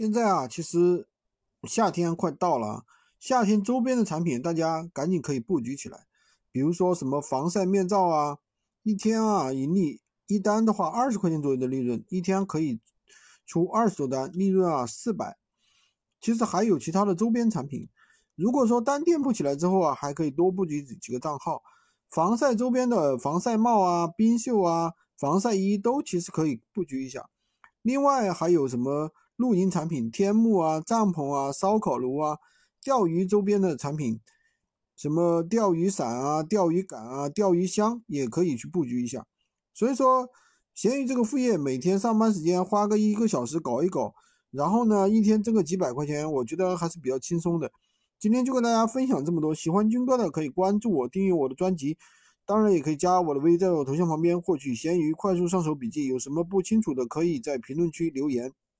现在啊，其实夏天快到了，夏天周边的产品大家赶紧可以布局起来。比如说什么防晒面罩啊，一天啊盈利一单的话二十块钱左右的利润，一天可以出二十多单，利润啊四百。其实还有其他的周边产品，如果说单店铺起来之后啊，还可以多布局几个账号，防晒周边的防晒帽啊、冰袖啊、防晒衣都其实可以布局一下。另外还有什么？露营产品，天幕啊、帐篷啊、烧烤炉啊、钓鱼周边的产品，什么钓鱼伞啊、钓鱼竿啊、钓鱼箱也可以去布局一下。所以说，闲鱼这个副业，每天上班时间花个一个小时搞一搞，然后呢，一天挣个几百块钱，我觉得还是比较轻松的。今天就跟大家分享这么多，喜欢军哥的可以关注我，订阅我的专辑，当然也可以加我的微，在我头像旁边获取闲鱼快速上手笔记。有什么不清楚的，可以在评论区留言。